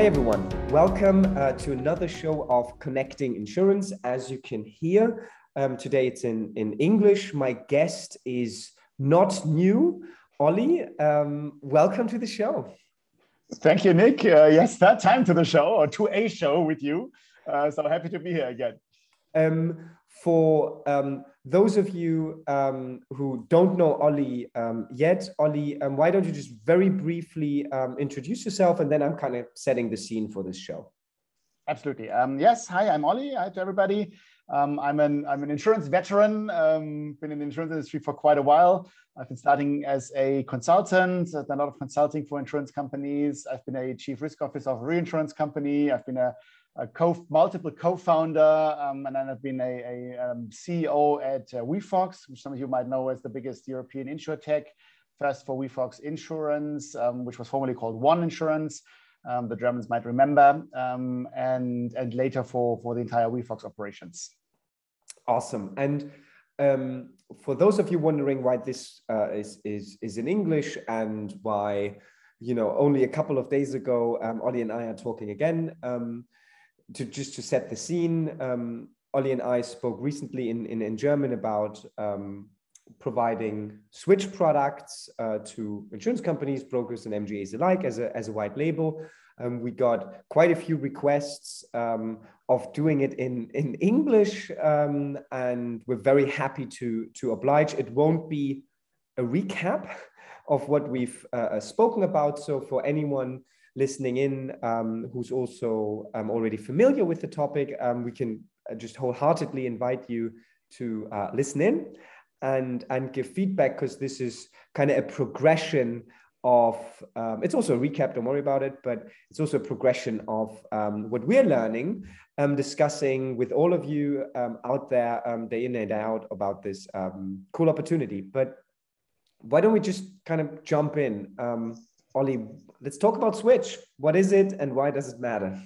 Hi, everyone. Welcome uh, to another show of Connecting Insurance. As you can hear, um, today it's in, in English. My guest is not new. Ollie, um, welcome to the show. Thank you, Nick. Uh, yes, that time to the show or to a show with you. Uh, so happy to be here again. Um, for um, those of you um, who don't know Ollie um, yet, Ollie, um, why don't you just very briefly um, introduce yourself and then I'm kind of setting the scene for this show. Absolutely. Um, yes. Hi, I'm Ollie. Hi to everybody. I'm an I'm an insurance veteran. been in the insurance industry for quite a while. I've been starting as a consultant. I've done a lot of consulting for insurance companies. I've been a chief risk officer of a reinsurance company. I've been a a co multiple co-founder, um, and then I've been a, a um, CEO at uh, WeFox, which some of you might know as the biggest European insurtech. First for WeFox Insurance, um, which was formerly called One Insurance. Um, the Germans might remember, um, and and later for for the entire WeFox operations. Awesome. And um, for those of you wondering why this uh, is is is in English and why you know only a couple of days ago Ollie and I are talking again. To just to set the scene, um, Ollie and I spoke recently in, in, in German about um, providing switch products uh, to insurance companies, brokers, and MGAs alike as a, as a white label. Um, we got quite a few requests um, of doing it in, in English, um, and we're very happy to, to oblige. It won't be a recap of what we've uh, spoken about. So, for anyone listening in um, who's also um, already familiar with the topic, um, we can uh, just wholeheartedly invite you to uh, listen in and, and give feedback because this is kind of a progression of um, it's also a recap don't worry about it but it's also a progression of um, what we're learning um, discussing with all of you um, out there day in and out about this cool opportunity. But why don't we just kind of jump in ollie let's talk about Switch. What is it and why does it matter?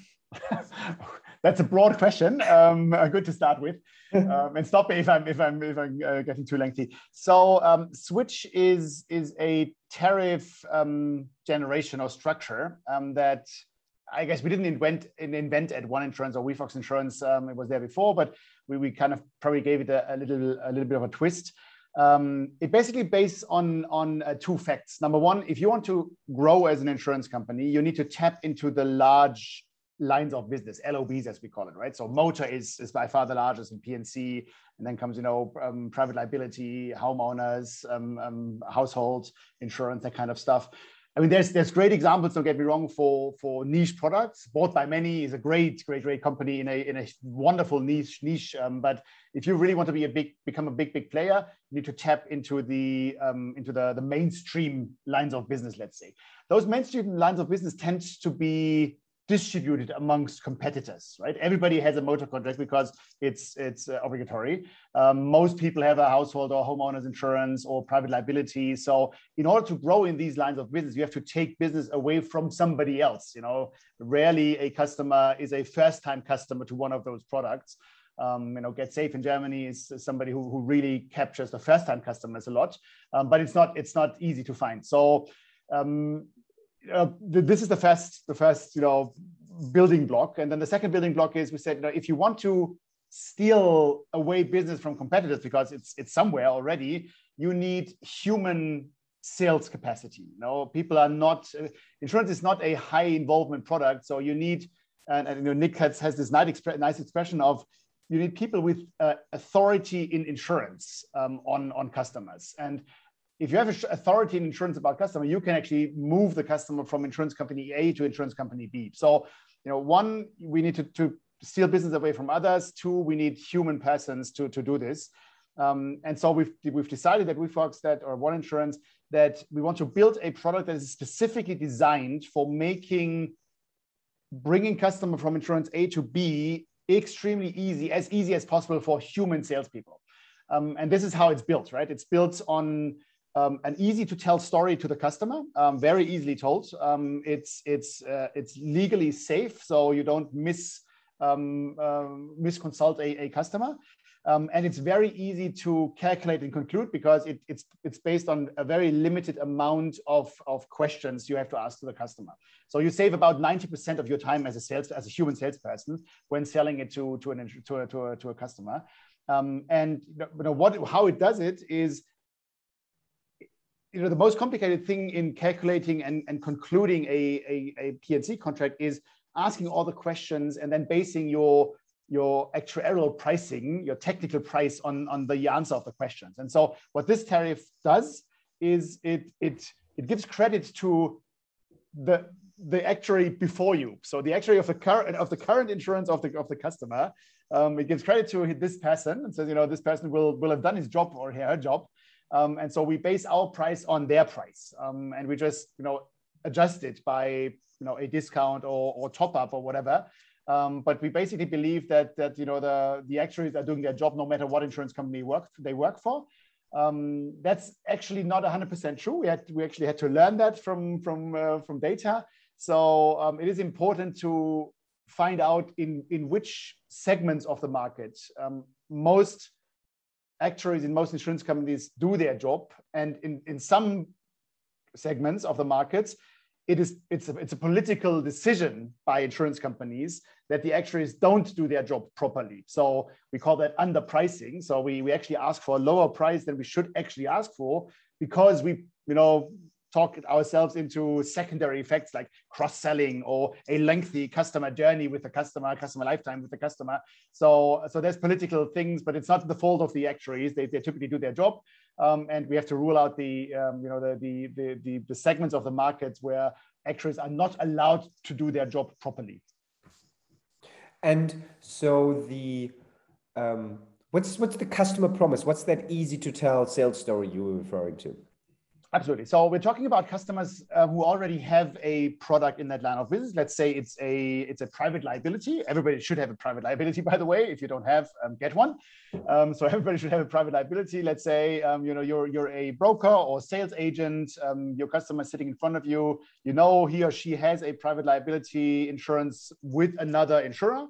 That's a broad question. Um, good to start with, um, and stop me if I'm if I'm if I'm uh, getting too lengthy. So um, Switch is is a tariff um, generation or structure um, that I guess we didn't invent invent at One Insurance or WeFox Insurance. Um, it was there before, but we, we kind of probably gave it a, a little a little bit of a twist. Um, it basically based on on uh, two facts. Number one, if you want to grow as an insurance company, you need to tap into the large lines of business, LOBs as we call it, right? So motor is is by far the largest in P&C, and then comes you know um, private liability, homeowners, um, um household insurance, that kind of stuff. I mean, there's there's great examples. Don't get me wrong for for niche products. Bought by many is a great, great, great company in a in a wonderful niche niche. Um, but if you really want to be a big become a big big player, you need to tap into the um, into the the mainstream lines of business. Let's say those mainstream lines of business tend to be distributed amongst competitors, right? Everybody has a motor contract because it's it's uh, obligatory. Um, most people have a household or homeowners insurance or private liability. So in order to grow in these lines of business, you have to take business away from somebody else. You know, rarely a customer is a first-time customer to one of those products. Um, you know, Getsafe in Germany is somebody who, who really captures the first-time customers a lot, um, but it's not it's not easy to find. So um, uh, this is the first the first you know building block. And then the second building block is we said you know if you want to steal away business from competitors because it's it's somewhere already you need human sales capacity. You know people are not uh, insurance is not a high involvement product. So you need and, and you know nick has, has this nice, nice expression of you need people with uh, authority in insurance um, on on customers. And if you have authority in insurance about customer, you can actually move the customer from insurance company A to insurance company B. So, you know, one, we need to, to steal business away from others. Two, we need human persons to, to do this. Um, and so we've, we've decided that WeFox that or One Insurance that we want to build a product that is specifically designed for making bringing customer from insurance A to B extremely easy, as easy as possible for human salespeople. Um, and this is how it's built, right? It's built on um, an easy to tell story to the customer, um, very easily told. Um, it's it's uh, it's legally safe, so you don't miss um, uh, misconsult a, a customer. Um, and it's very easy to calculate and conclude because it, it's, it's based on a very limited amount of, of questions you have to ask to the customer. So you save about 90% of your time as a sales, as a human salesperson when selling it to, to, an, to, a, to, a, to a customer. Um, and you know, what, how it does it is you know, the most complicated thing in calculating and, and concluding a, a, a P&C contract is asking all the questions and then basing your your actuarial pricing, your technical price on, on the answer of the questions. And so what this tariff does is it, it, it gives credit to the, the actuary before you. So the actuary of the current of the current insurance of the of the customer, um, it gives credit to this person and says, you know, this person will will have done his job or her job. Um, and so we base our price on their price, um, and we just you know adjust it by you know a discount or, or top up or whatever um, but we basically believe that that you know the the actuaries are doing their job no matter what insurance company work they work for. Um, that's actually not 100% true. We had we actually had to learn that from from uh, from data. So um, it is important to find out in in which segments of the market um, most actuaries in most insurance companies do their job, and in in some segments of the markets it is it's a, it's a political decision by insurance companies that the actuaries don't do their job properly. So we call that underpricing. So we, we actually ask for a lower price than we should actually ask for because we you know talk ourselves into secondary effects like cross-selling or a lengthy customer journey with the customer, customer lifetime with the customer. So, so there's political things, but it's not the fault of the actuaries. They, they typically do their job. Um, and we have to rule out the, um, you know, the, the, the, the, the segments of the markets where actuaries are not allowed to do their job properly. And so the, um, what's, what's the customer promise? What's that easy to tell sales story you were referring to? Absolutely. So we're talking about customers uh, who already have a product in that line of business. Let's say it's a it's a private liability. Everybody should have a private liability, by the way. If you don't have, um, get one. Um, so everybody should have a private liability. Let's say um, you know you're you're a broker or sales agent. Um, your customer sitting in front of you. You know he or she has a private liability insurance with another insurer,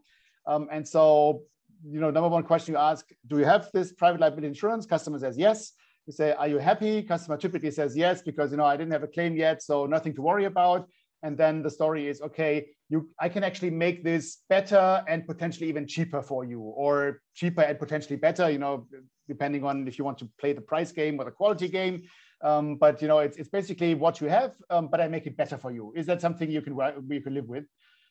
um, and so you know number one question you ask: Do you have this private liability insurance? Customer says yes you say, are you happy? Customer typically says yes, because you know I didn't have a claim yet, so nothing to worry about. And then the story is, okay, you I can actually make this better and potentially even cheaper for you, or cheaper and potentially better, you know, depending on if you want to play the price game or the quality game. Um, but you know, it's, it's basically what you have, um, but I make it better for you. Is that something you can you can live with?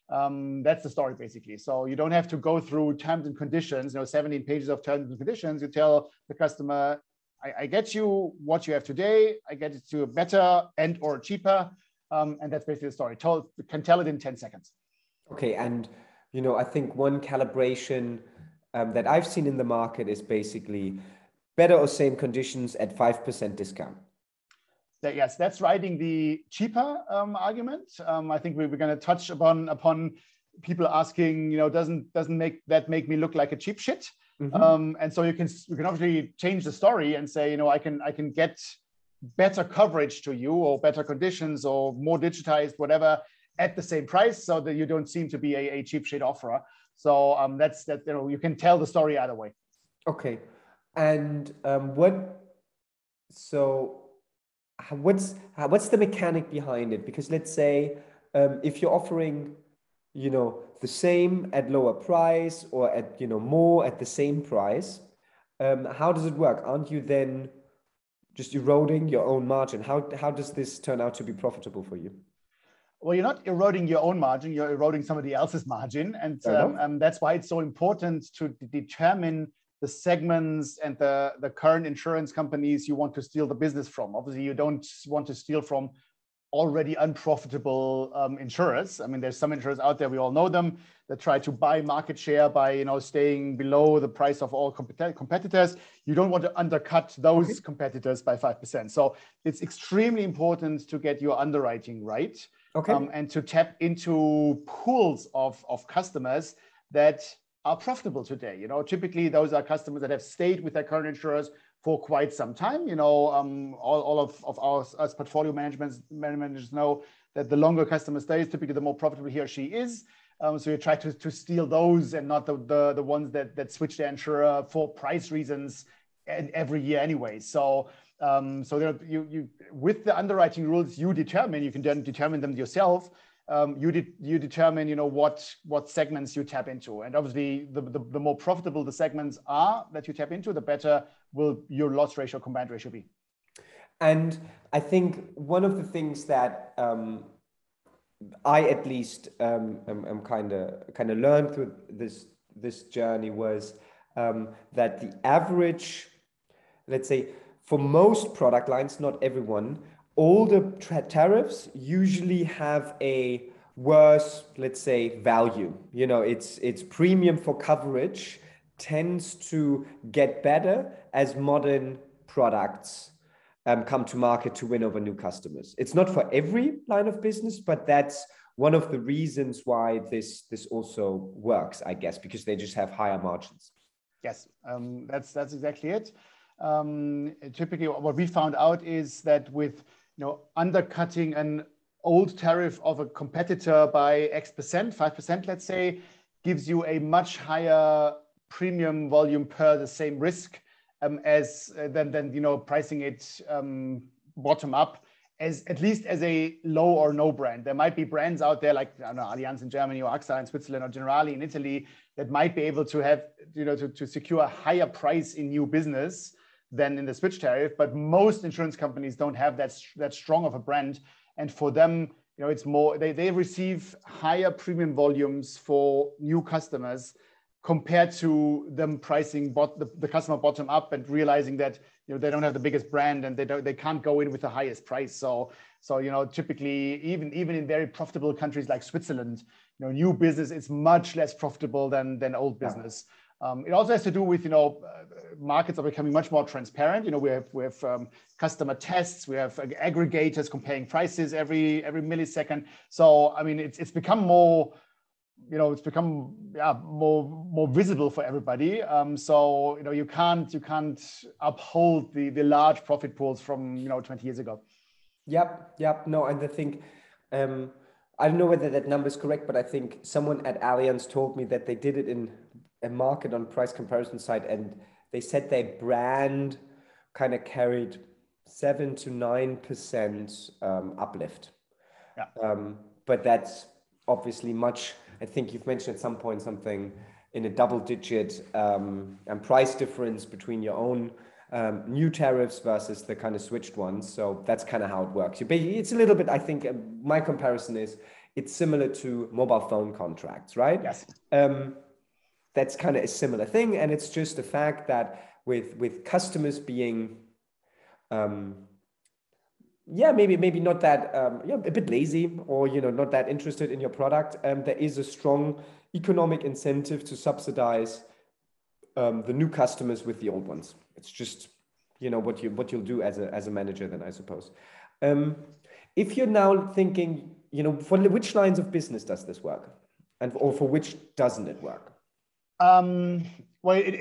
Um, that's the story basically. So you don't have to go through terms and conditions, you know, 17 pages of terms and conditions. You tell the customer, I, I, get you what you have today. I get it to a better and or cheaper. Um, and that's basically the story. Told, can tell it in 10 seconds. Okay. And, you know, I think one calibration um, that I've seen in the market is basically better or same conditions at 5% discount. That, yes, that's riding the cheaper um, argument. Um, I think we were going to touch upon upon people asking, you know, doesn't doesn't make that make me look like a cheap shit? Mm-hmm. Um, and so you can you can obviously change the story and say, you know, I can I can get better coverage to you or better conditions or more digitized whatever at the same price, so that you don't seem to be a, a cheap shit offerer. So um, that's that you know you can tell the story either way. Okay, and um, what so what's what's the mechanic behind it? Because let's say um, if you're offering you know the same at lower price or at you know more at the same price um, how does it work? Aren't you then just eroding your own margin? How, how does this turn out to be profitable for you? Well you're not eroding your own margin you're eroding somebody else's margin. And um, um, that's why it's so important to determine the segments and the, the current insurance companies you want to steal the business from. Obviously you don't want to steal from already unprofitable um, insurers. I mean, there's some insurers out there, we all know them, that try to buy market share by you know staying below the price of all competitors. You don't want to undercut those competitors by 5%. So it's extremely important to get your underwriting right okay. Um, and to tap into pools of, of customers that are profitable today. You know, typically those are customers that have stayed with their current insurers for quite some time. You know, um, all, all of, of our as portfolio management managers know that the longer customer stays, typically the more profitable he or she is. Um, so you try to, to steal those and not the, the, the ones that, that switch their insurer for price reasons and every year anyway. So um, so there, you, you, with the underwriting rules, you determine, you can then determine them yourself. Um, you, de you determine, you know, what, what segments you tap into. And obviously the, the, the, more profitable the segments are that you tap into, the better will your loss ratio, combined ratio be. And I think one of the things that um, I at least um, am, kind of kind of learned through this this journey was um, that the average, let's say, for most product lines, not everyone, all the tariffs usually have a worse, let's say, value. You know, it's it's premium for coverage tends to get better as modern products um, come to market to win over new customers. It's not for every line of business, but that's one of the reasons why this this also works, I guess, because they just have higher margins. Yes, um, that's that's exactly it. Um, typically, what we found out is that with you know undercutting an old tariff of a competitor by X percent, five percent, let's say, gives you a much higher premium volume per the same risk um, as uh, than than you know pricing it um, bottom up as at least as a low or no brand. There might be brands out there like I don't know, Allianz in Germany or AXA in Switzerland or Generali in Italy that might be able to have you know to, to secure a higher price in new business than in the switch tariff. But most insurance companies don't have that, that strong of a brand. And for them, you know, it's more, they, they receive higher premium volumes for new customers compared to them pricing bot, the, the customer bottom up and realizing that you know they don't have the biggest brand and they don't they can't go in with the highest price so so you know typically even even in very profitable countries like switzerland you know new business is much less profitable than than old business yeah. Um, it also has to do with, you know, uh, markets are becoming much more transparent. You know, we have, we have um, customer tests, we have aggregators comparing prices every every millisecond. So, I mean, it's, it's become more, you know, it's become yeah, more more visible for everybody. Um, so, you know, you can't you can't uphold the the large profit pools from you know 20 years ago. Yep, yep. No, and I think um, I don't know whether that number is correct, but I think someone at Allianz told me that they did it in a market on price comparison site and they said their brand kind of carried seven to nine percent um, uplift. Yeah. Um, but that's obviously much. I think you've mentioned at some point something in a double-digit um, and price difference between your own um, new tariffs versus the kind of switched ones. So that's kind of how it works. It's a little bit. I think uh, my comparison is it's similar to mobile phone contracts, right? Yes. Um, that's kind of a similar thing. And it's just the fact that with with customers being um, yeah, maybe maybe not that um, yeah a bit lazy or you know not that interested in your product. Um, there is a strong economic incentive to subsidize um, the new customers with the old ones. It's just you know what you what you'll do as a as a manager then I suppose. Um, if you're now thinking you know for which lines of business does this work, and or for which doesn't it work? Um, well, it,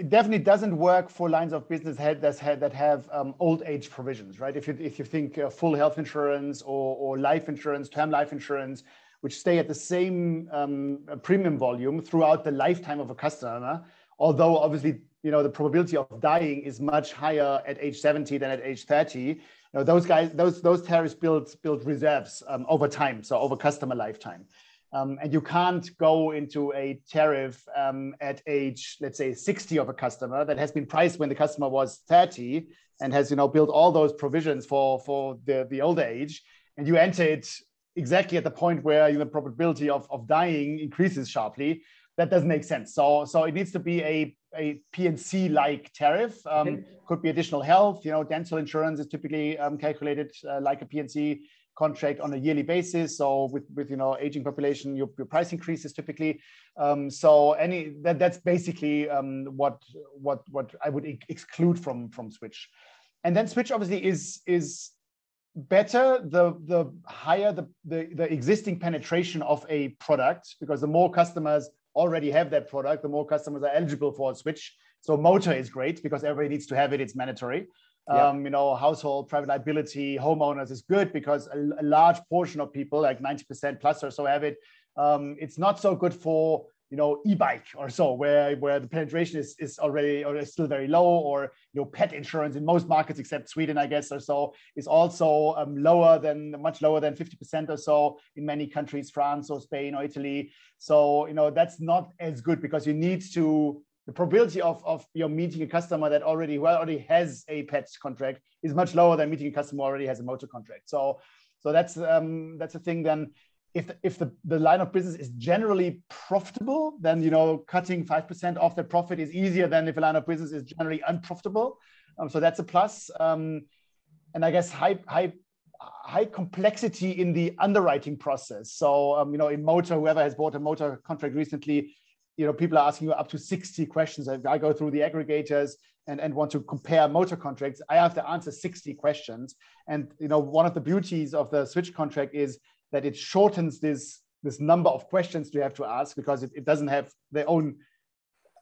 it, definitely doesn't work for lines of business that have um, old age provisions, right? If you if you think uh, full health insurance or, or life insurance, term life insurance, which stay at the same um, premium volume throughout the lifetime of a customer, although obviously you know the probability of dying is much higher at age 70 than at age 30. You know, those guys, those those tariffs build build reserves um, over time, so over customer lifetime. Um, and you can't go into a tariff um, at age, let's say, 60 of a customer that has been priced when the customer was 30 and has, you know, built all those provisions for for the the older age, and you enter it exactly at the point where the probability of, of dying increases sharply. That doesn't make sense. So so it needs to be a a P&C like tariff. Um. Could be additional health. You know, dental insurance is typically um, calculated uh, like a P&C contract on a yearly basis. So with, with you know aging population, your, your price increases typically. Um, so any that, that's basically um, what what what I would exclude from from Switch. And then Switch obviously is is better the the higher the, the the existing penetration of a product because the more customers already have that product, the more customers are eligible for a Switch. So motor is great because everybody needs to have it; it's mandatory. Um, you know, household private liability, homeowners is good because a, a, large portion of people, like 90% plus or so, have it. Um, it's not so good for you know e-bike or so where where the penetration is is already or is still very low or you know pet insurance in most markets except sweden i guess or so is also um, lower than much lower than 50% or so in many countries france or spain or italy so you know that's not as good because you need to the probability of, of you know, meeting a customer that already well already has a pet contract is much lower than meeting a customer already has a motor contract so so that's um, that's a thing then if the, if the, the line of business is generally profitable, then you know cutting five percent off the profit is easier than if a line of business is generally unprofitable. Um, so that's a plus. Um, and I guess high high high complexity in the underwriting process. So um, you know in motor, whoever has bought a motor contract recently, you know people are asking you up to 60 questions. I go through the aggregators and, and want to compare motor contracts, I have to answer 60 questions. And you know one of the beauties of the switch contract is that it shortens this this number of questions you have to ask because it, it doesn't have their own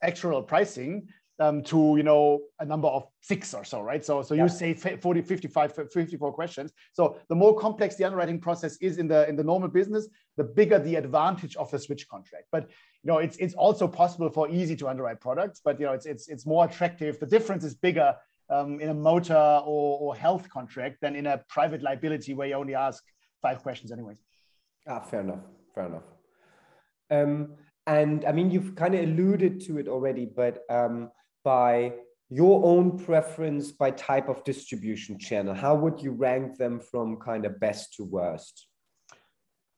actual pricing um, to you know a number of six or so right so so yeah. you say 40 55 54 questions so the more complex the underwriting process is in the in the normal business the bigger the advantage of the switch contract but you know it's it's also possible for easy to underwrite products but you know it's it's it's more attractive the difference is bigger um, in a motor or, or health contract than in a private liability where you only ask five questions anyways. Ah, fair enough. Fair enough. Um, and I mean, you've kind of alluded to it already, but um, by your own preference by type of distribution channel, how would you rank them from kind of best to worst?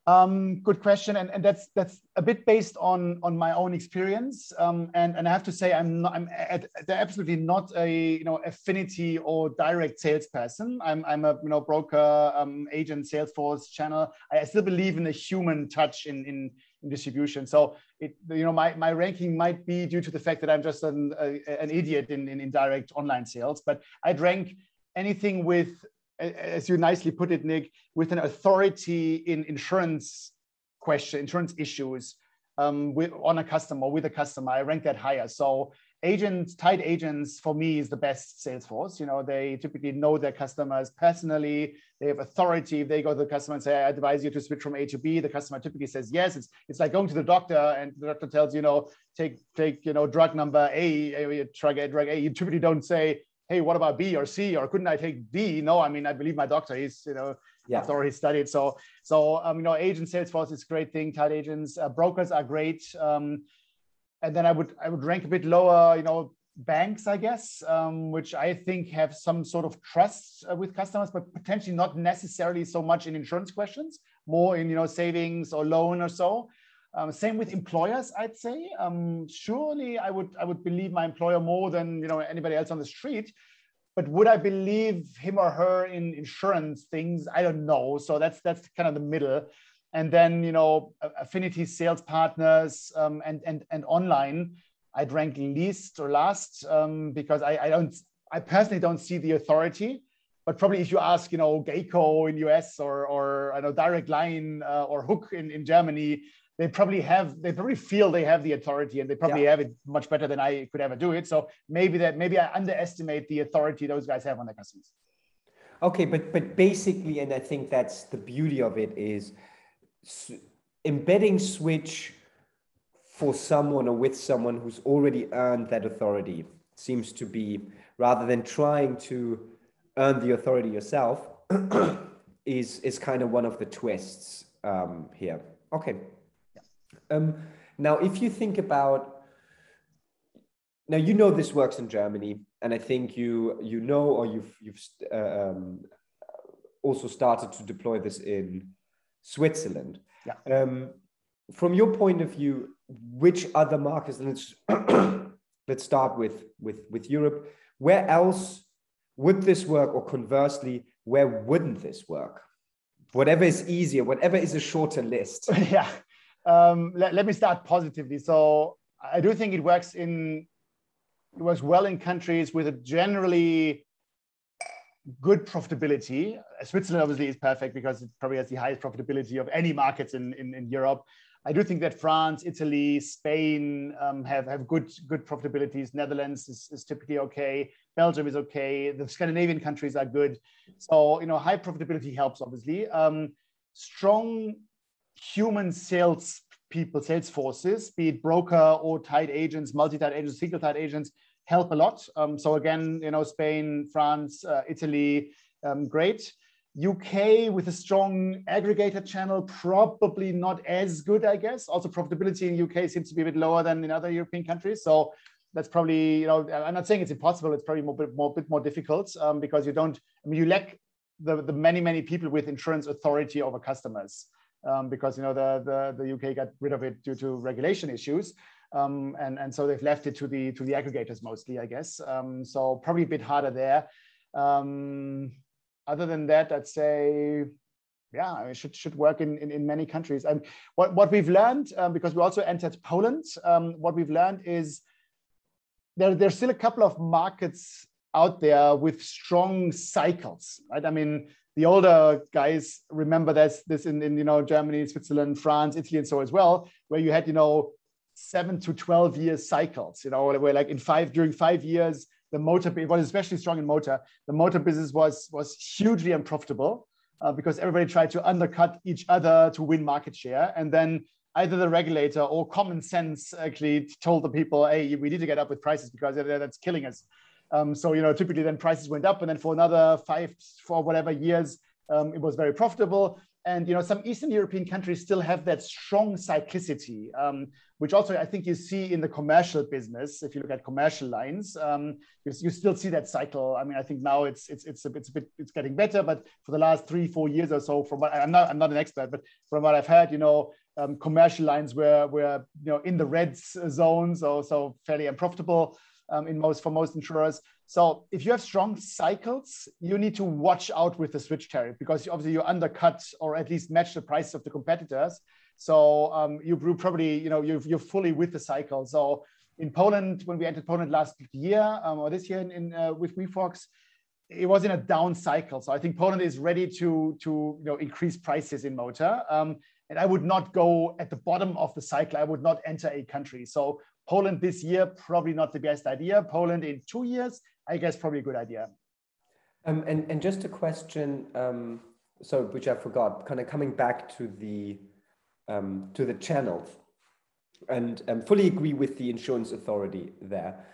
Um, good question, and, and that's that's a bit based on on my own experience. Um, and and I have to say, I'm not, I'm at, absolutely not a you know affinity or direct salesperson. I'm I'm a you know broker, um, agent, Salesforce channel. I still believe in the human touch in, in distribution. So it you know my my ranking might be due to the fact that I'm just an a, an idiot in, in in direct online sales. But I'd rank anything with as you nicely put it, Nick, with an authority in insurance question, insurance issues um, with, on a customer, with a customer, I rank that higher. So agents, tied agents for me is the best sales force. You know, they typically know their customers personally. They have authority. If they go to the customer and say, I advise you to switch from A to B, the customer typically says yes. It's, it's like going to the doctor and the doctor tells you, know, take, take, you know, drug number A, drug A, drug A. You typically don't say, hey, what about B or C or couldn't I take D? No, I mean, I believe my doctor. He's, you know, yeah. already studied. So, so um, you know, agent Salesforce is a great thing. Tied agents, uh, brokers are great. Um, and then I would I would rank a bit lower. You know, banks, I guess, um, which I think have some sort of trust uh, with customers, but potentially not necessarily so much in insurance questions, more in you know savings or loan or so. Um, same with employers, I'd say. Um, surely, I would I would believe my employer more than you know anybody else on the street. But would I believe him or her in insurance things? I don't know. So that's that's kind of the middle. And then you know affinity sales partners um, and and and online, I'd rank least or last um, because I, I don't I personally don't see the authority but probably if you ask, you know, Geico in US or or I know Direct Line uh, or HUK in, in Germany, they probably have they probably feel they have the authority and they probably yeah. have it much better than I could ever do it. So maybe that maybe I underestimate the authority those guys have on their customers. Okay, but but basically, and I think that's the beauty of it is embedding switch for someone or with someone who's already earned that authority seems to be rather than trying to earn the authority yourself is is kind of one of the twists um, here. Okay. Um, now, if you think about, now you know this works in Germany, and I think you you know or you've you've uh, um, also started to deploy this in Switzerland. Yeah. Um, from your point of view, which other markets? Let's let's start with with with Europe. Where else would this work, or conversely, where wouldn't this work? Whatever is easier, whatever is a shorter list. yeah um, let, let me start positively. So I do think it works in it works well in countries with a generally good profitability. Switzerland obviously is perfect because it probably has the highest profitability of any markets in, in, in Europe. I do think that France, Italy, Spain um, have, have good good profitabilities. Netherlands is, is typically okay. Belgium is okay. The Scandinavian countries are good. So you know, high profitability helps obviously. Um, strong human sales people, sales forces, be it broker or tied agents, multi-tied agents, single-tied agents, help a lot. Um, so again, you know, Spain, France, uh, Italy, um, great. UK with a strong aggregator channel, probably not as good, I guess. Also, profitability in UK seems to be a bit lower than in other European countries. So that's probably, you know, I'm not saying it's impossible. It's probably more bit more bit more difficult um, because you don't. I mean, you lack the the many many people with insurance authority over customers um, because you know the, the the UK got rid of it due to regulation issues. Um, and and so they've left it to the to the aggregators mostly, I guess. Um, so probably a bit harder there. Um, other than that, I'd say, yeah, it should should work in in, in many countries. And what what we've learned um, because we also entered Poland, um, what we've learned is there there's still a couple of markets out there with strong cycles, right? I mean, the older guys remember this this in, in you know Germany, Switzerland, France, Italy, and so as well, where you had you know seven to 12 year cycles, you know, where like in five, during five years, the motor, it was especially strong in motor. The motor business was, was hugely unprofitable uh, because everybody tried to undercut each other to win market share. And then either the regulator or common sense actually told the people, hey, we need to get up with prices because that's killing us. Um, so, you know, typically then prices went up and then for another five, for whatever years, um, it was very profitable. And you know, some Eastern European countries still have that strong cyclicity, um, which also I think you see in the commercial business. If you look at commercial lines, um, you, you, still see that cycle. I mean, I think now it's it's it's a, it's a bit it's getting better, but for the last three four years or so, from what I'm not I'm not an expert, but from what I've heard, you know, um, commercial lines were were you know in the red zones, so so fairly unprofitable um, in most for most insurers. So if you have strong cycles, you need to watch out with the switch tariff because obviously you undercut or at least match the price of the competitors. So um, you probably, you know, you're, you're fully with the cycle. So in Poland, when we entered Poland last year um, or this year in, in uh, with WeFox, it was in a down cycle. So I think Poland is ready to to you know increase prices in motor. Um, and I would not go at the bottom of the cycle. I would not enter a country. So Poland this year, probably not the best idea. Poland in two years, I guess probably a good idea. Um, and, and just a question, um, so which I forgot, kind of coming back to the um, to the channels, and um, fully agree with the insurance authority there.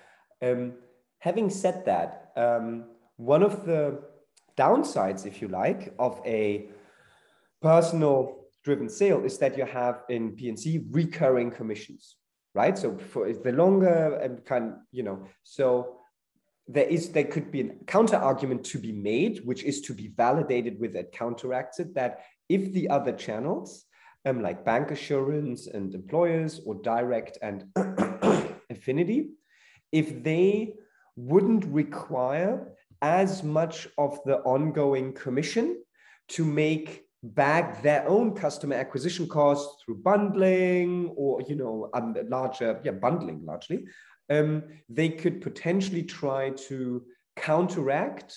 Um, having said that, um, one of the downsides, if you like, of a personal driven sale is that you have in P&C recurring commissions right? So for the longer and kind, you know, so there is there could be a counter argument to be made, which is to be validated with that counteracted that if the other channels, um, like bancassurance and employers or direct and affinity, if they wouldn't require as much of the ongoing commission to make back their own customer acquisition costs through bundling or you know um, larger yeah bundling largely um, they could potentially try to counteract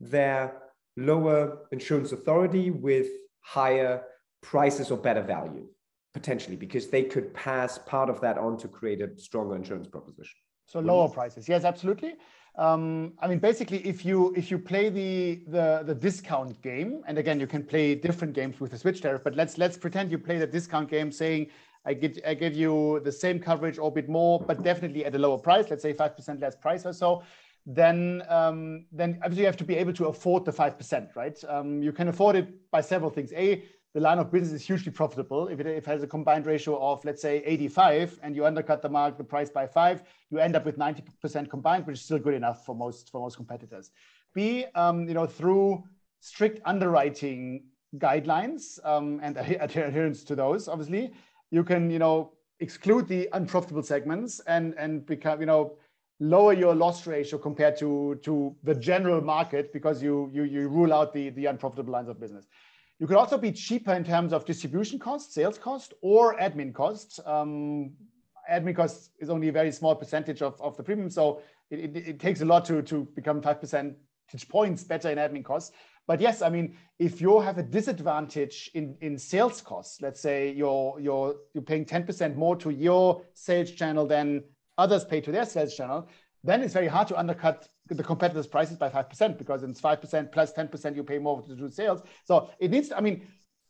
their lower insurance authority with higher prices or better value potentially because they could pass part of that on to create a stronger insurance proposition. So lower prices. Yes absolutely. Um, I mean, basically, if you if you play the, the the discount game, and again, you can play different games with the switch tariff, but let's let's pretend you play the discount game, saying I give I give you the same coverage or a bit more, but definitely at a lower price. Let's say five percent less price or so. Then um, then obviously you have to be able to afford the five percent, right? Um, you can afford it by several things. A the line of business is hugely profitable. If it, if it, has a combined ratio of, let's say, 85, and you undercut the mark, the price by five, you end up with 90% combined, which is still good enough for most for most competitors. B, um, you know, through strict underwriting guidelines um, and adherence to those, obviously, you can, you know, exclude the unprofitable segments and and become, you know, lower your loss ratio compared to to the general market because you you you rule out the the unprofitable lines of business. You could also be cheaper in terms of distribution costs, sales cost, or admin costs. Um, admin costs is only a very small percentage of, of the premium, so it, it, it takes a lot to, to become 5 percentage points better in admin costs. But yes, I mean, if you have a disadvantage in, in sales costs, let's say you're, you're, you're paying 10% more to your sales channel than others pay to their sales channel, then it's very hard to undercut the competitors' prices by 5% because it's 5% plus 10% you pay more to do sales. So it needs, to, I mean,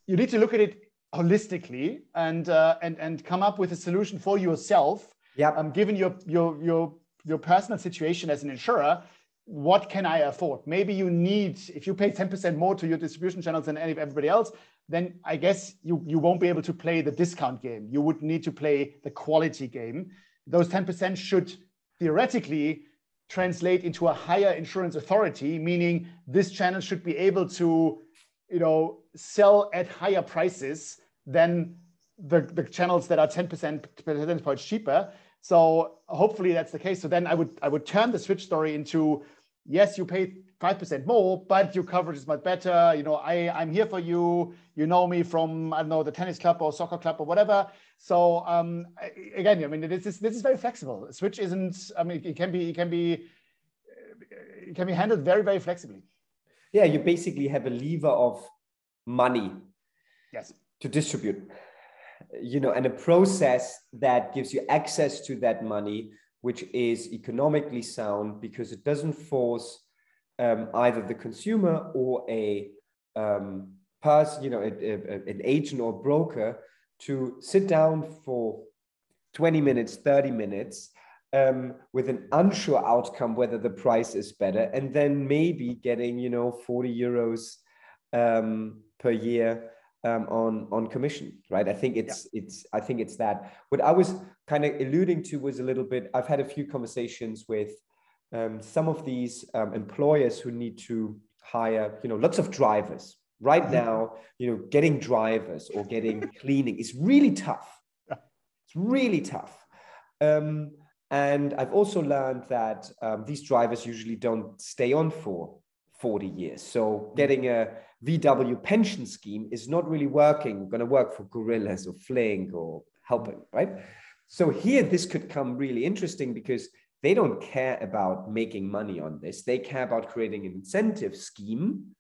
you need to look at it holistically and uh, and and come up with a solution for yourself. Yeah. Um, given your your your your personal situation as an insurer, what can I afford? Maybe you need, if you pay 10% more to your distribution channels than everybody else, then I guess you, you won't be able to play the discount game. You would need to play the quality game. Those 10% should theoretically translate into a higher insurance authority, meaning this channel should be able to, you know, sell at higher prices than the, the channels that are 10% percentage points cheaper. So hopefully that's the case. So then I would I would turn the switch story into yes, you pay five percent more, but your coverage is much better. You know, I I'm here for you. You know me from I don't know the tennis club or soccer club or whatever. So um, again, I mean, this is this is very flexible. Switch isn't. I mean, it can be it can be it can be handled very very flexibly. Yeah, you basically have a lever of money. Yes. To distribute you know, and a process that gives you access to that money, which is economically sound because it doesn't force um, either the consumer or a um, person, you know, a, a, an agent or broker to sit down for 20 minutes, 30 minutes um, with an unsure outcome whether the price is better, and then maybe getting, you know, 40 euros um, per year um, on on commission, right? I think it's yeah. it's I think it's that. What I was kind of alluding to was a little bit. I've had a few conversations with um, some of these um, employers who need to hire, you know, lots of drivers. Right mm-hmm. now, you know, getting drivers or getting cleaning is really tough. It's really tough. Um, and I've also learned that um, these drivers usually don't stay on for 40 years. So mm-hmm. getting a VW pension scheme is not really working, going to work for Gorillas or Flink or Helpling, right? So here, this could come really interesting because they don't care about making money on this. They care about creating an incentive scheme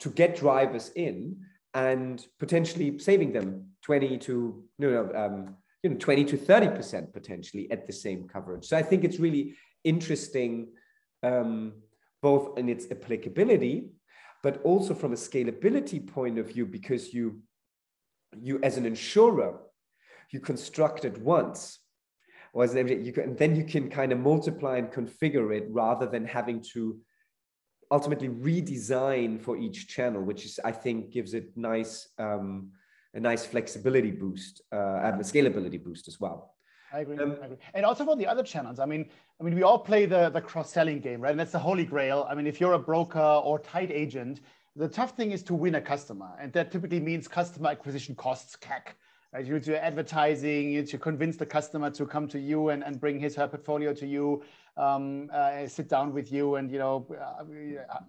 to get drivers in and potentially saving them 20 to no, no um, you know 20 to 30 percent potentially at the same coverage. So I think it's really interesting um, both in its applicability but also from a scalability point of view, because you, you as an insurer, you construct it once, or as you can, and then you can kind of multiply and configure it rather than having to ultimately redesign for each channel, which is I think gives it nice um, a nice flexibility boost uh, and a scalability boost as well. I agree. Um, I agree. And also for the other channels. I mean, I mean, we all play the the cross-selling game, right? And that's the holy grail. I mean, if you're a broker or tied agent, the tough thing is to win a customer, and that typically means customer acquisition costs (CAC). Right? You do advertising, you to convince the customer to come to you and, and bring his her portfolio to you, um, uh, sit down with you, and you know uh,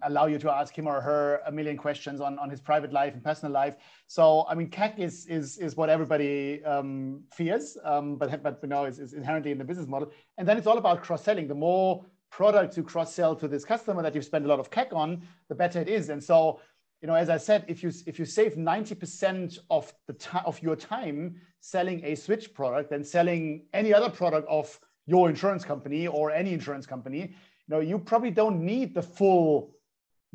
allow you to ask him or her a million questions on, on his private life and personal life. So I mean, CAC is is is what everybody um, fears, um, but but you know is, is inherently in the business model. And then it's all about cross selling. The more products you cross sell to this customer that you've spent a lot of CAC on, the better it is. And so you know, as I said, if you if you save 90% of the time of your time selling a switch product than selling any other product of your insurance company or any insurance company, you know, you probably don't need the full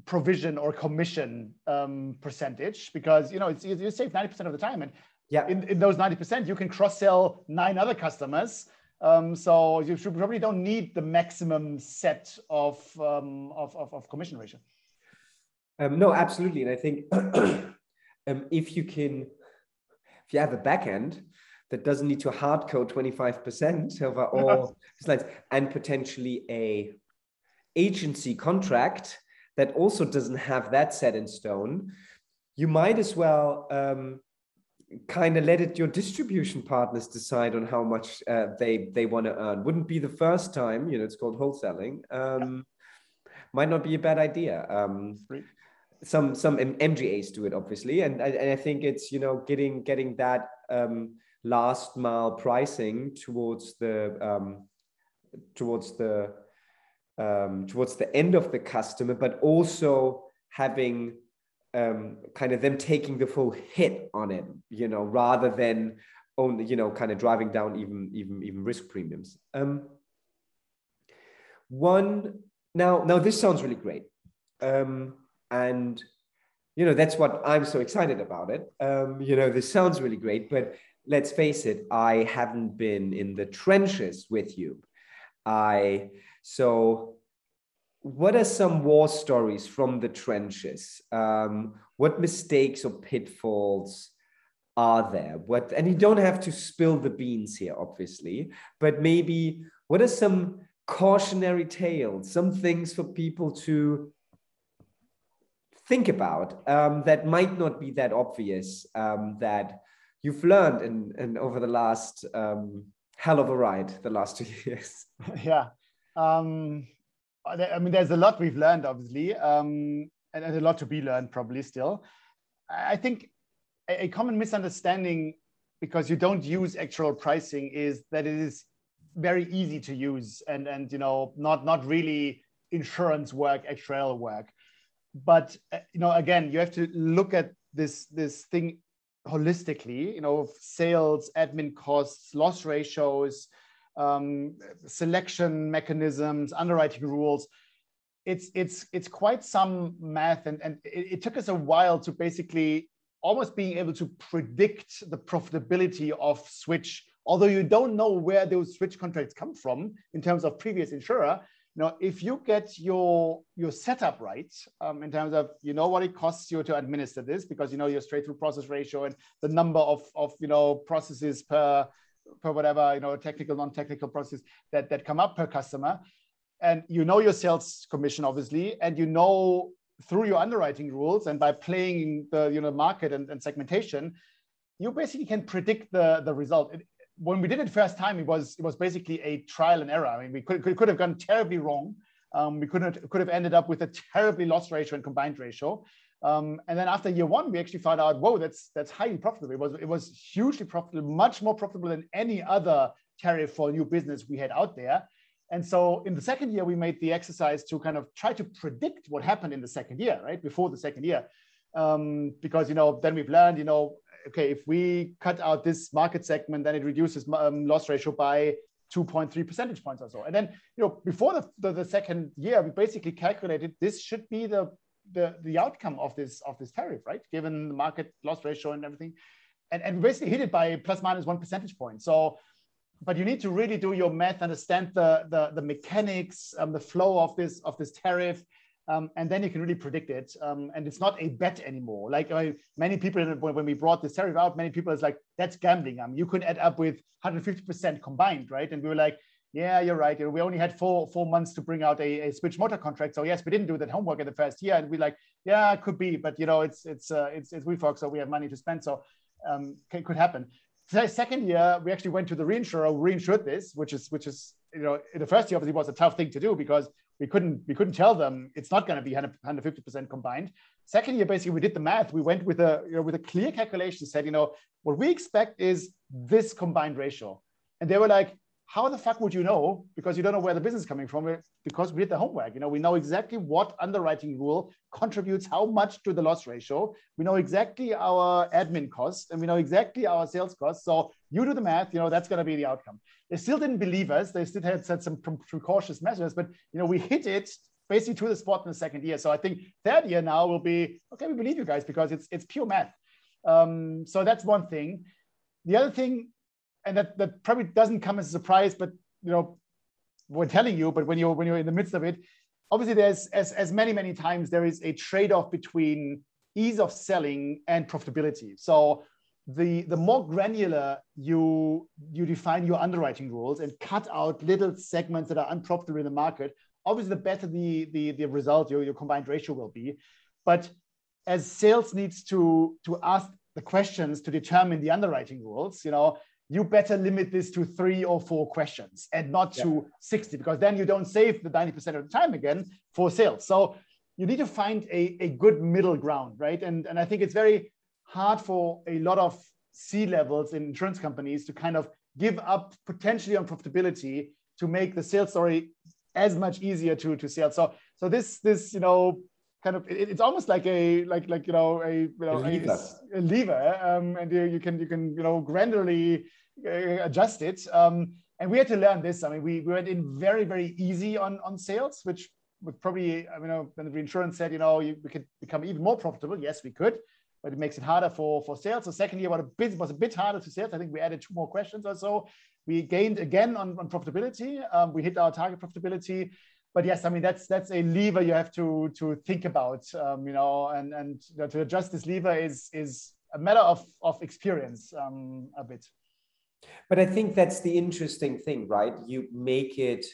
provision or commission um, percentage because you know it's, you save 90% of the time and yeah. in, in those 90% you can cross sell nine other customers. Um, so you should, probably don't need the maximum set of, um, of, of, of commission ratio um, no, absolutely. And I think um, if you can, if you have a backend that doesn't need to hard code 25% over all slides and potentially a agency contract that also doesn't have that set in stone, you might as well um, kind of let it your distribution partners decide on how much uh, they they want to earn. Wouldn't be the first time, you know, it's called wholesaling. Um, might not be a bad idea. Um, some some MGAs do it obviously, and I, and I think it's you know getting getting that um, last mile pricing towards the um, towards the um, towards the end of the customer, but also having um, kind of them taking the full hit on it, you know, rather than only you know kind of driving down even even even risk premiums. Um, one now now this sounds really great. Um, and you know, that's what I'm so excited about it. Um, you know, this sounds really great, but let's face it, I haven't been in the trenches with you. I so what are some war stories from the trenches? Um, what mistakes or pitfalls are there? What and you don't have to spill the beans here, obviously, but maybe what are some cautionary tales, some things for people to think about um, that might not be that obvious um, that you've learned in, in over the last um, hell of a ride the last two years. Yeah. Um, i mean there's a lot we've learned obviously um, and, and, a lot to be learned probably still. I think a, a common misunderstanding because you don't use actual pricing is that it is very easy to use and and you know not not really insurance work actuarial work but uh, you know again you have to look at this this thing holistically you know sales admin costs loss ratios um, selection mechanisms underwriting rules. It's it's it's quite some math and and it, it took us a while to basically almost being able to predict the profitability of switch although you don't know where those switch contracts come from in terms of previous insurer now, if you get your your setup right um, in terms of you know what it costs you to administer this because you know your straight through process ratio and the number of of you know processes per per whatever you know technical non-technical process that that come up per customer, and you know your sales commission obviously, and you know through your underwriting rules and by playing the you know market and, and segmentation, you basically can predict the the result. It, when we did it first time, it was it was basically a trial and error. I mean, we could could, could have gone terribly wrong. Um, we couldn't could have ended up with a terribly loss ratio and combined ratio. Um, and then after year one, we actually found out, whoa, that's that's highly profitable. It was it was hugely profitable, much more profitable than any other tariff for new business we had out there. And so in the second year, we made the exercise to kind of try to predict what happened in the second year, right before the second year, um, because you know then we've learned, you know, okay, if we cut out this market segment, then it reduces um, loss ratio by 2.3 percentage points or so. And then, you know, before the, the, the, second year, we basically calculated this should be the, the, the outcome of this, of this tariff, right? Given the market loss ratio and everything. And, and we basically hit it by plus minus one percentage point. So, but you need to really do your math, understand the, the, the mechanics, um, the flow of this, of this tariff, um, and then you can really predict it. Um, and it's not a bet anymore. Like many people, when we brought this tariff out, many people is like, that's gambling. Um, you could add up with 150% combined, right? And we were like, yeah, you're right. We only had four four months to bring out a, a switch motor contract. So yes, we didn't do that homework in the first year. And we're like, yeah, it could be, but you know, it's it's uh, it's it's WeFox, so we have money to spend. So um, it could happen. The second year, we actually went to the reinsurer, reinsured this, which is which is you know, in the first year obviously was a tough thing to do because we couldn't we couldn't tell them it's not going to be 150 percent combined. Second year, basically, we did the math. We went with a you know with a clear calculation. Said you know what we expect is this combined ratio, and they were like, how the fuck would you know? Because you don't know where the business is coming from. Because we did the homework. You know, we know exactly what underwriting rule contributes how much to the loss ratio. We know exactly our admin costs, and we know exactly our sales costs. So you do the math. You know, that's going to be the outcome. They still didn't believe us. They still had set some precautious measures, but you know, we hit it basically to the spot in the second year. So I think third year now will be okay. We believe you guys because it's it's pure math. Um, so that's one thing. The other thing and that, that probably doesn't come as a surprise, but you know, we're telling you, but when you're when you're in the midst of it, obviously there's as, as many, many times there is a trade-off between ease of selling and profitability. So the the more granular you you define your underwriting rules and cut out little segments that are unprofitable in the market, obviously the better the the, the result your, your combined ratio will be. But as sales needs to to ask the questions to determine the underwriting rules, you know, you better limit this to three or four questions and not to 60 because then you don't save the 90% of the time again for sales. So you need to find a, a good middle ground right? And, and i think it's very hard for a lot of c levels in insurance companies to kind of give up potentially on profitability to make the sales story as much easier to to sell. So so this this you know kind of it, it's almost like a like like you know a you know a lever, a, a lever um, and you, you can you can you know gradually uh, adjust it um, and we had to learn this i mean we, we went in very very easy on on sales which would probably, I mean, when the reinsurance said, you know, you, we could become even more profitable. Yes, we could, but it makes it harder for, for sales. The second year was a bit, was a bit harder to sales. I think we added two more questions or so. We gained again on, on profitability. Um, we hit our target profitability. But yes, I mean that's that's a lever you have to to think about, um, you know, and and you know, to adjust this lever is is a matter of of experience um, a bit. But I think that's the interesting thing, right? You make it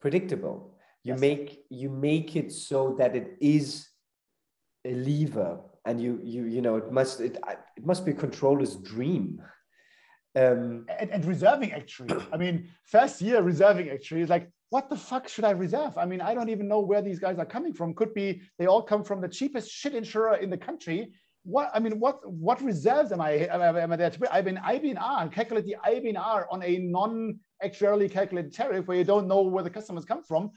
predictable. You yes. make you make it so that it is a lever, and you you you know it must it it must be a controller's dream. Um, and, and reserving actually, I mean, first year reserving actually is like what the fuck should I reserve? I mean, I don't even know where these guys are coming from. Could be they all come from the cheapest shit insurer in the country. What I mean, what what reserves am I am I there to? I mean, IBNR calculate the IBNR on a non-actuarially calculated tariff where you don't know where the customers come from.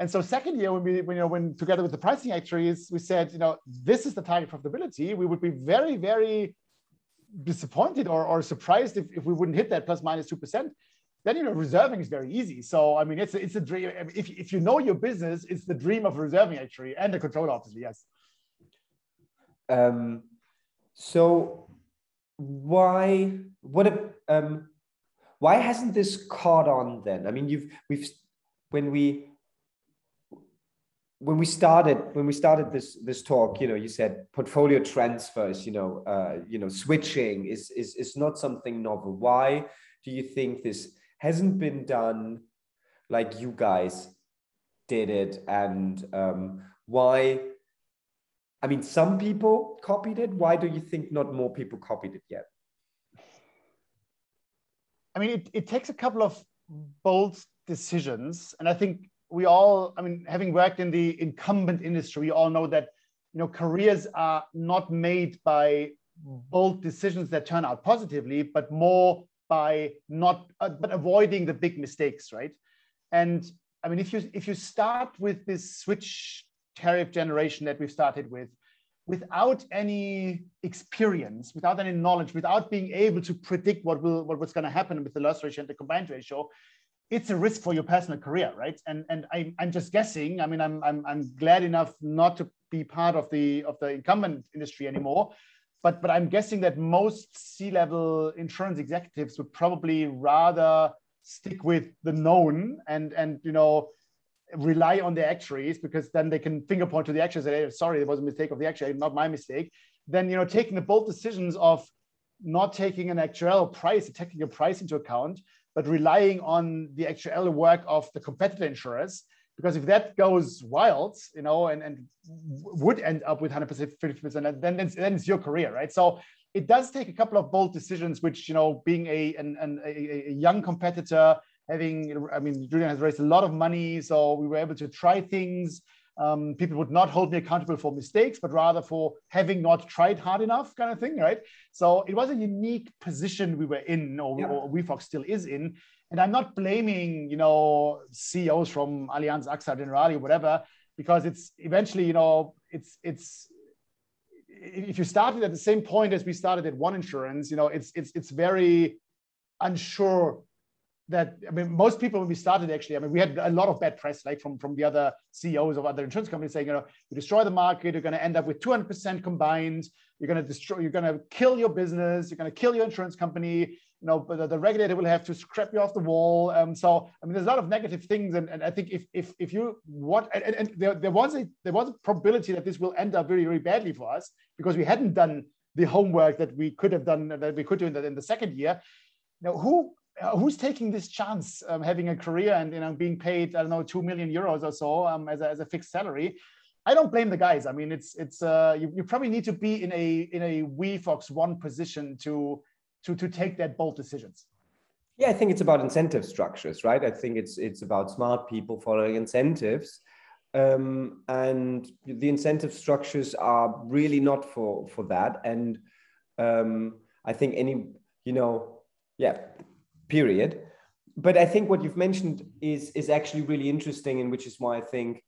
And so second year, when we, when, you know, when together with the pricing actuaries, we said, you know, this is the target profitability. We would be very, very disappointed or, or surprised if, if we wouldn't hit that plus minus 2%. Then, you know, reserving is very easy. So, I mean, it's a, it's a dream. If, if you know your business, it's the dream of reserving actually, and the control, obviously, yes. Um, so why, what, um, why hasn't this caught on then? I mean, you've, we've, when we, when we started when we started this this talk you know you said portfolio transfers you know uh, you know switching is is is not something novel why do you think this hasn't been done like you guys did it. And um, why i mean some people copied it. Why do you think not more people copied it yet? I mean it, it takes a couple of bold decisions. And i think we all, I mean, having worked in the incumbent industry, we all know that you know careers are not made by bold decisions that turn out positively, but more by not uh, but avoiding the big mistakes, right? And I mean, if you if you start with this switch tariff generation that we've started with, without any experience, without any knowledge, without being able to predict what will what, what's going to happen with the loss ratio and the combined ratio, it's a risk for your personal career, right? And and I, I'm just guessing. I mean, I'm, I'm I'm glad enough not to be part of the of the incumbent industry anymore, but but I'm guessing that most C-level insurance executives would probably rather stick with the known and and you know rely on the actuaries because then they can finger point to the actuaries and say, hey, sorry, there was a mistake of the actuary, not my mistake. Then you know taking the bold decisions of not taking an actuarial price, taking a price into account, but relying on the actual work of the competitor insurers. Because if that goes wild, you know, and, and would end up with 100%, 50%, then, then, it's, then it's your career, right? So it does take a couple of bold decisions, which, you know, being a, an, an, a, a young competitor, having, I mean, Julian has raised a lot of money, so we were able to try things um, people would not hold me accountable for mistakes, but rather for having not tried hard enough, kind of thing, right? So it was a unique position we were in, or, yeah. or WeFox still is in. And I'm not blaming, you know, CEOs from Allianz, AXA, Generali, whatever, because it's eventually, you know, it's it's if you started at the same point as we started at one insurance, you know, it's it's it's very unsure that I mean, most people when we started actually, I mean, we had a lot of bad press, like from from the other CEOs of other insurance companies saying, you know, you destroy the market, you're going to end up with 200% combined, you're going to destroy, you're going to kill your business, you're going to kill your insurance company. You know, the, the regulator will have to scrap you off the wall. Um, so I mean, there's a lot of negative things, and, and I think if if if you what and, and there, there was a there was a probability that this will end up very very badly for us because we hadn't done the homework that we could have done that we could do in the, in the second year. Now, who who's taking this chance, um, having a career and you know being paid I don't know two million euros or so um, as, a, as a fixed salary? I don't blame the guys. I mean, it's it's uh, you, you probably need to be in a in a WeFox one position to to to take that bold decisions. Yeah, I think it's about incentive structures, right? I think it's it's about smart people following incentives, um, and the incentive structures are really not for for that. And um, I think any you know, yeah, period. But I think what you've mentioned is is actually really interesting, and which is why I think,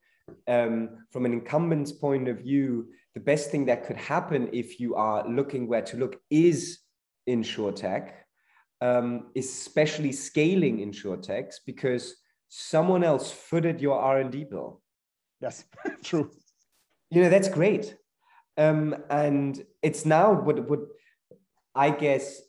um, from an incumbent's point of view, the best thing that could happen if you are looking where to look is insurtech, um, especially scaling insurtechs, because someone else footed your R&D bill. Yes, true. You know, that's great. Um, and it's now what, what I guess,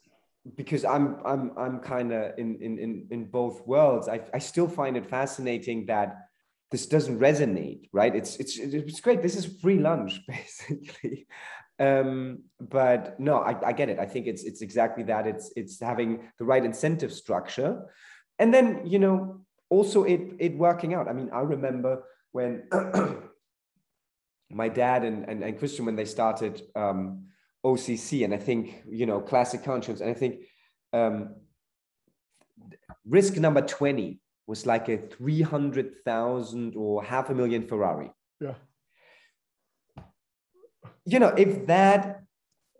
because I'm, I'm, I'm kind of in, in, in, in both worlds, I, I still find it fascinating that this doesn't resonate, right? It's, it's, it's great. This is free lunch basically. Um, but no, I, I get it. I think it's, it's exactly that. It's, it's having the right incentive structure. And then, you know, also it, it working out. I mean, I remember when my dad and, and, and Christian, when they started um, OCC, and I think, you know, classic car insurance, and I think um, risk number 20 was like a 300,000 or half a million Ferrari. Yeah. You know, if that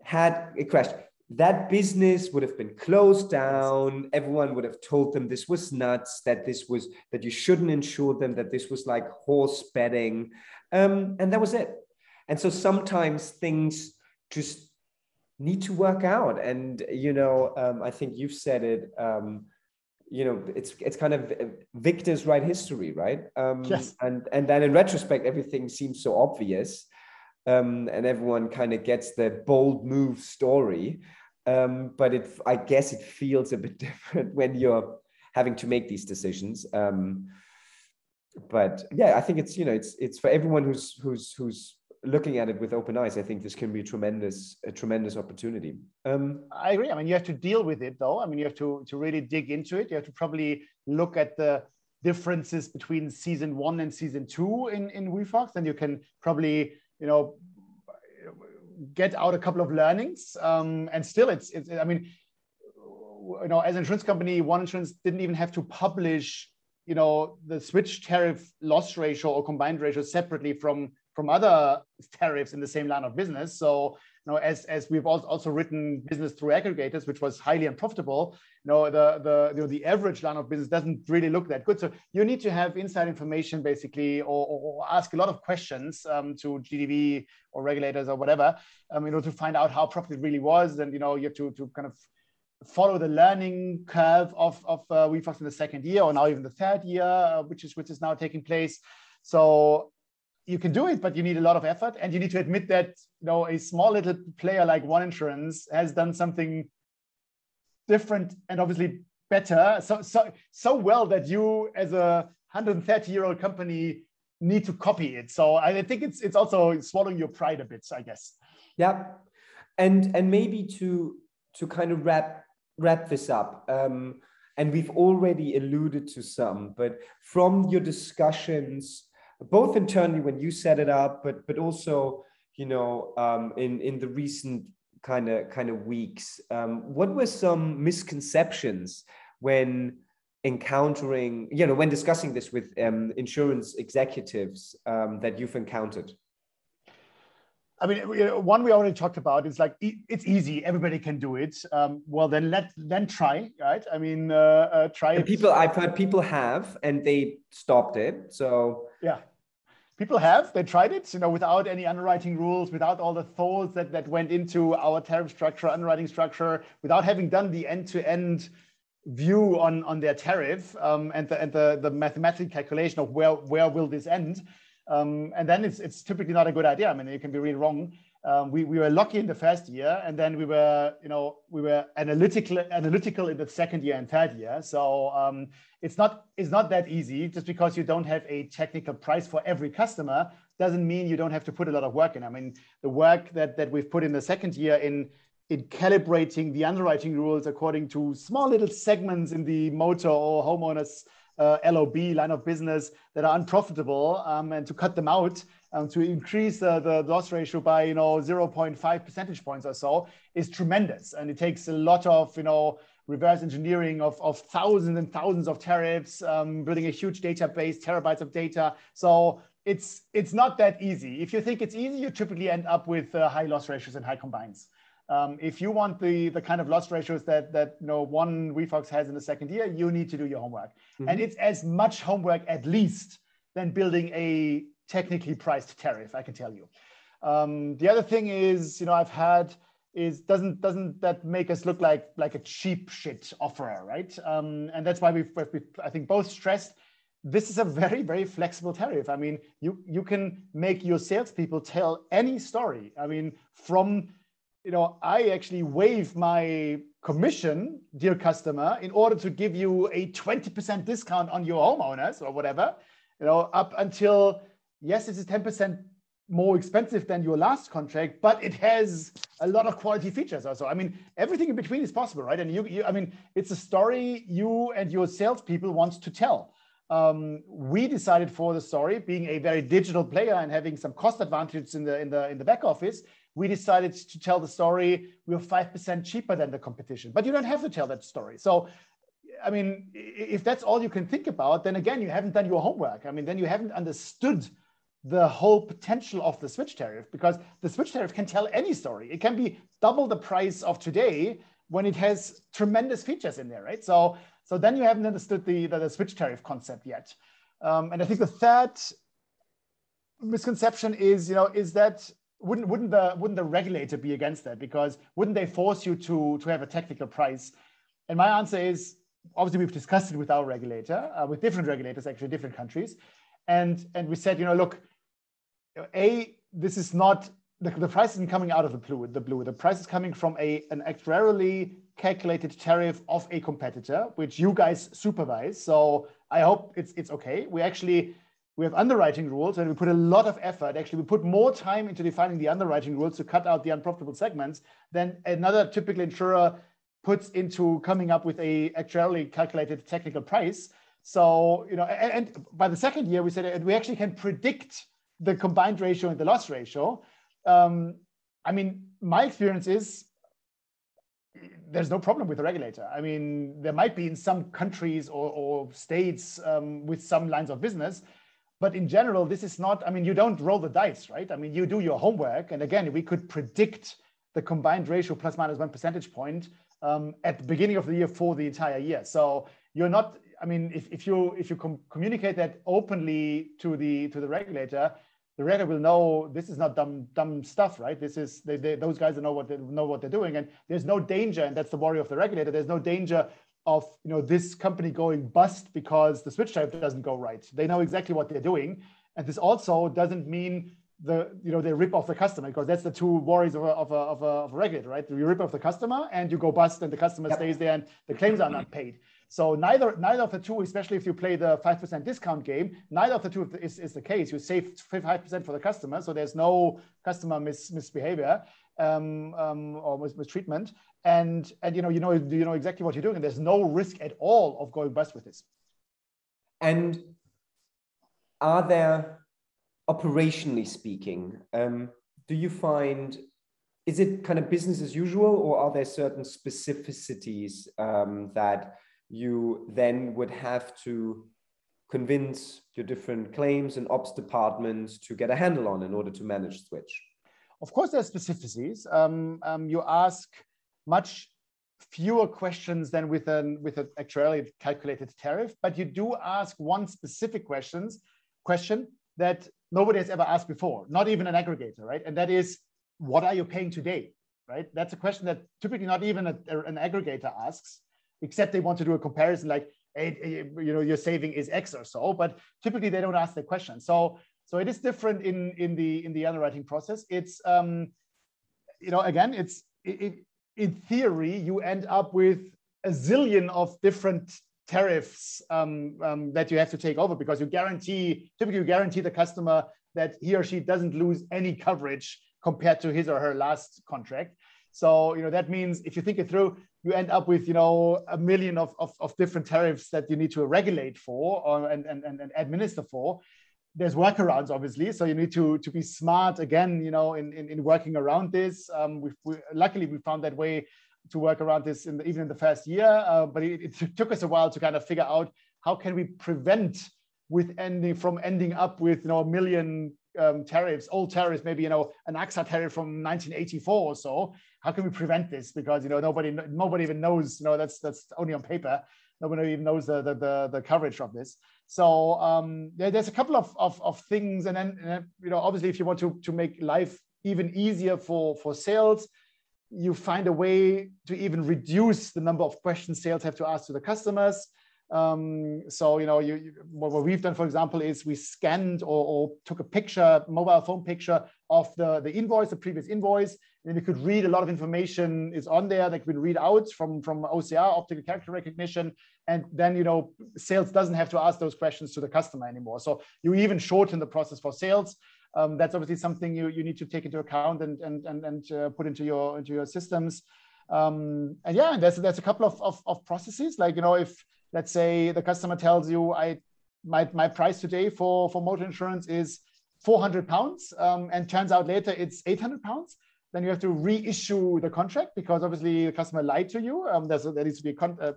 had a crash, that business would have been closed down. Everyone would have told them this was nuts, that this was, that you shouldn't insure them, that this was like horse betting. Um, and that was it. And so sometimes things just need to work out. And, you know, um, I think you've said it. Um, you know it's it's kind of victors write history right um yes and and then in retrospect everything seems so obvious um and everyone kind of gets the bold move story um but it i guess it feels a bit different when you're having to make these decisions um but yeah i think it's you know it's it's for everyone who's who's who's looking at it with open eyes, I think this can be a tremendous, a tremendous opportunity. Um, I agree. I mean, you have to deal with it, though. I mean, you have to to really dig into it. You have to probably look at the differences between season one and season two in in WeFox, and you can probably, you know, get out a couple of learnings. Um, and still, it's it's. I mean, you know, as an insurance company, one insurance didn't even have to publish you know the switch tariff loss ratio or combined ratio separately from from other tariffs in the same line of business. So, you know, as, as we've also written business through aggregators, which was highly unprofitable, you know, the, the, you know, the average line of business doesn't really look that good. So you need to have inside information basically, or, or ask a lot of questions um, to GDV or regulators or whatever, um, you know, to find out how profit really was. And, you know, you have to, to kind of follow the learning curve of, of uh, WeFox in the second year or now even the third year, uh, which is which is now taking place. So you can do it, but you need a lot of effort, and you need to admit that you know a small little player like One Insurance has done something different and obviously better, so so so well that you, as a 130 year old company, need to copy it. So I think it's it's also swallowing your pride a bit, I guess. Yeah, and and maybe to to kind of wrap wrap this up. Um, and we've already alluded to some, but from your discussions both internally when you set it up, but but also you know um, in in the recent kind of kind of weeks. Um, what were some misconceptions when encountering you know when discussing this with um, insurance executives um, that you've encountered? I mean, one we already talked about is like it's easy, everybody can do it. Um, well, then let then try, right? I mean, uh, uh, try. And people, I've heard people have, and they stopped it. So yeah, people have they tried it you know without any underwriting rules without all the thoughts that that went into our tariff structure underwriting structure without having done the end-to-end view on on their tariff um, and the and the, the mathematical calculation of where where will this end um, and then it's it's typically not a good idea. I mean you can be really wrong. Um, we, we were lucky in the first year and then we were you know we were analytical analytical in the second year and third year. So um, it's not it's not that easy. Just because you don't have a technical price for every customer doesn't mean you don't have to put a lot of work in. I mean the work that that we've put in the second year in in calibrating the underwriting rules according to small little segments in the motor or homeowners uh, LOB line of business that are unprofitable um, and to cut them out um, to increase uh, the loss ratio by you know 0.5 percentage points or so is tremendous. And it takes a lot of you know reverse engineering of, of thousands and thousands of tariffs um, building a huge database terabytes of data. So it's it's not that easy. If you think it's easy you typically end up with uh, high loss ratios and high combines um, if you want the the kind of loss ratios that that you know one WeFox has in the second year, you need to do your homework, mm-hmm. and it's as much homework at least than building a technically priced tariff, I can tell you. Um, the other thing is, you know, I've had is doesn't doesn't that make us look like like a cheap shit offerer, right? Um, and that's why we've, we've, I think both stressed this is a very, very flexible tariff. I mean, you, you can make your salespeople tell any story. I mean, from, you know, I actually waive my commission, dear customer, in order to give you a 20% discount on your homeowners or whatever, you know, up until, yes, it's a 10% more expensive than your last contract, but it has a lot of quality features also. I mean, everything in between is possible, right? And you, you I mean, it's a story you and your salespeople want to tell um, we decided for the story, being a very digital player and having some cost advantage in the in the in the back office, we decided to tell the story. We are five percent cheaper than the competition, but you don't have to tell that story. So, I mean, if that's all you can think about, then again, you haven't done your homework. I mean, then you haven't understood the whole potential of the switch tariff because the switch tariff can tell any story. It can be double the price of today when it has tremendous features in there, right? So so then you haven't understood the, the, the switch tariff concept yet. Um, and I think the third misconception is, you know, is that wouldn't wouldn't the wouldn't the regulator be against that? Because wouldn't they force you to to have a technical price? And my answer is obviously we've discussed it with our regulator, uh, with different regulators, actually different countries, and and we said, you know, look, a this is not the, the price isn't coming out of the blue. The blue. The price is coming from a an actuarially calculated tariff of a competitor, which you guys supervise. So I hope it's it's okay. We actually we have underwriting rules and we put a lot of effort. Actually, we put more time into defining the underwriting rules to cut out the unprofitable segments than another typical insurer puts into coming up with a actually calculated technical price. So, you know, and, and by the second year, we said we actually can predict the combined ratio and the loss ratio. Um, I mean, my experience is there's no problem with the regulator. I mean, there might be in some countries or, or states um, with some lines of business, but in general, this is not, I mean, you don't roll the dice, right? I mean, you do your homework. And again, we could predict the combined ratio plus minus one percentage point um, at the beginning of the year for the entire year. So you're not, I mean, if, if you if you com- communicate that openly to the to the regulator, the regulator will know this is not dumb dumb stuff, right? This is they, they, those guys know what they know what they're doing, and there's no danger, and that's the worry of the regulator. There's no danger of you know this company going bust because the switch type doesn't go right. They know exactly what they're doing, and this also doesn't mean the you know they rip off the customer because that's the two worries of a, of a, of a, of a regulator, right? You rip off the customer and you go bust, and the customer yep. stays there, and the claims are not paid. So neither neither of the two, especially if you play the five percent discount game, neither of the two is, is the case. You save five percent for the customer, so there's no customer mis, misbehavior um, um, or mis, mistreatment, and and you know you know you know exactly what you're doing, and there's no risk at all of going bust with this. And are there, operationally speaking, um, do you find is it kind of business as usual, or are there certain specificities um, that you then would have to convince your different claims and ops departments to get a handle on in order to manage Switch? Of course, there are specificities. Um, um, you ask much fewer questions than with an with an actuarially calculated tariff, but you do ask one specific questions question that nobody has ever asked before, not even an aggregator, right? And that is, what are you paying today, right? That's a question that typically not even a, an aggregator asks except they want to do a comparison like, hey, you know, your saving is X or so, but typically they don't ask the question. So, so it is different in, in the, in the underwriting process. It's, um, you know, again, it's, it, in theory, you end up with a zillion of different tariffs um, um, that you have to take over because you guarantee, typically you guarantee the customer that he or she doesn't lose any coverage compared to his or her last contract. So, you know, that means if you think it through, you end up with, you know, a million of, of, of different tariffs that you need to regulate for or, and, and, and administer for. There's workarounds, obviously. So you need to, to be smart again, you know, in, in, in working around this. Um, we luckily, we found that way to work around this in the, even in the first year, uh, but it, it took us a while to kind of figure out how can we prevent with ending from ending up with you know a million um, tariffs, old tariffs, maybe you know an AXA tariff from 1984 or so. How can we prevent this? Because you know nobody nobody even knows. You know that's that's only on paper. Nobody even knows the the the, the coverage of this. So um, there, there's a couple of, of, of things, and then, and then you know obviously if you want to to make life even easier for for sales, you find a way to even reduce the number of questions sales have to ask to the customers. Um, so you know, you, you, what, we've done, for example, is we scanned or, or, took a picture, mobile phone picture of the, the invoice, the previous invoice, we could read a lot of information is on there that we read out from from OCR, optical character recognition, and then you know, sales doesn't have to ask those questions to the customer anymore. So you even shorten the process for sales. Um, that's obviously something you, you need to take into account and and and, and uh, put into your into your systems. Um, and yeah, there's there's a couple of, of, of processes like you know if let's say the customer tells you I my, my price today for, for motor insurance is 400 pounds um, and turns out later it's 800 pounds then you have to reissue the contract because obviously the customer lied to you. Um, there's a, there needs to be a con- uh,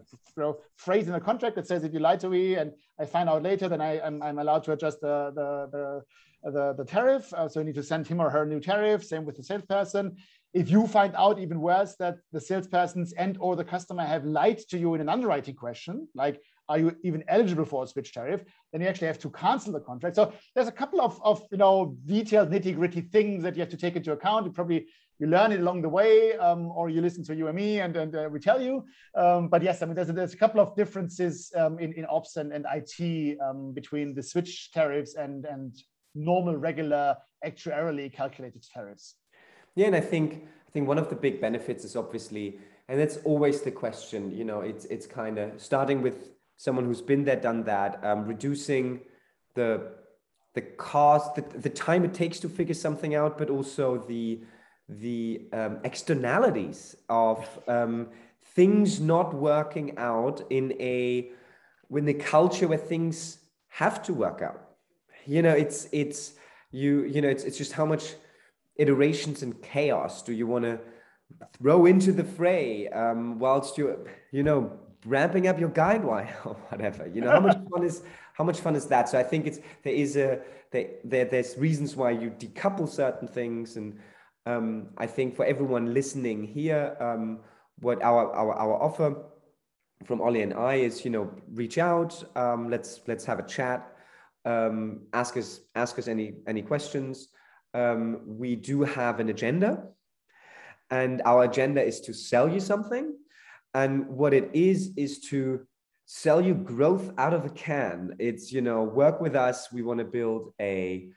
phrase in the contract that says if you lie to me and I find out later, then I, I'm, I'm allowed to adjust the, the, the, the, the tariff. Uh, so you need to send him or her a new tariff. Same with the salesperson. If you find out even worse that the salespersons and or the customer have lied to you in an underwriting question, like are you even eligible for a switch tariff? Then you actually have to cancel the contract. So there's a couple of, of you know detailed nitty gritty things that you have to take into account. You probably you learn it along the way, um, or you listen to you and me, and, and uh, we tell you. Um, but yes, I mean there's a, there's a couple of differences um, in, in ops and, and IT um, between the switch tariffs and and normal regular actuarially calculated tariffs. Yeah, and I think I think one of the big benefits is obviously, and that's always the question. You know, it's it's kind of starting with someone who's been there, done that, um, reducing the the cost, the, the time it takes to figure something out, but also the the um, externalities of um, things not working out in a when the culture where things have to work out. You know, it's it's you you know it's it's just how much iterations and chaos do you want to throw into the fray um, whilst you you know ramping up your Guidewire or whatever you know how much fun is how much fun is that so i think it's there is a there, there there's reasons why you decouple certain things and um, i think for everyone listening here um, what our, our our offer from ollie and i is you know reach out um, let's let's have a chat um, ask us ask us any any questions. Um, we do have an agenda and our agenda is to sell you something. And what it is is to sell you growth out of a can. It's you know work with us. We want to build a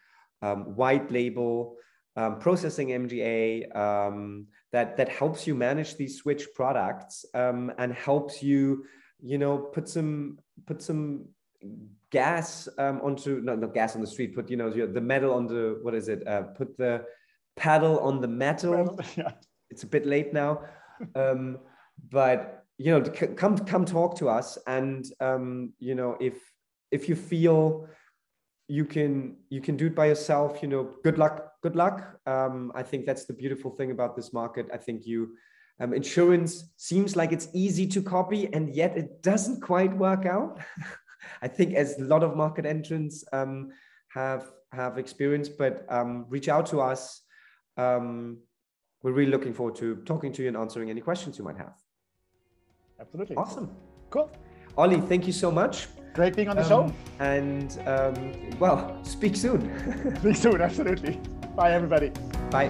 um, white label um, processing mga um, that that helps you manage these switch products um, and helps you you know put some put some gas um, onto not, not gas on the street put you know the metal on the what is it uh, put the paddle on the metal yeah. it's a bit late now um, but you know come come talk to us and um, you know if if you feel you can you can do it by yourself you know good luck good luck um, i think that's the beautiful thing about this market i think you um, insurance seems like it's easy to copy and yet it doesn't quite work out i think as a lot of market entrants um, have have experienced but um, reach out to us um, we're really looking forward to talking to you and answering any questions you might have Absolutely. Awesome. Cool. Ollie, thank you so much. Great being on the um, show. And um, well, speak soon. speak soon, absolutely. Bye, everybody. Bye.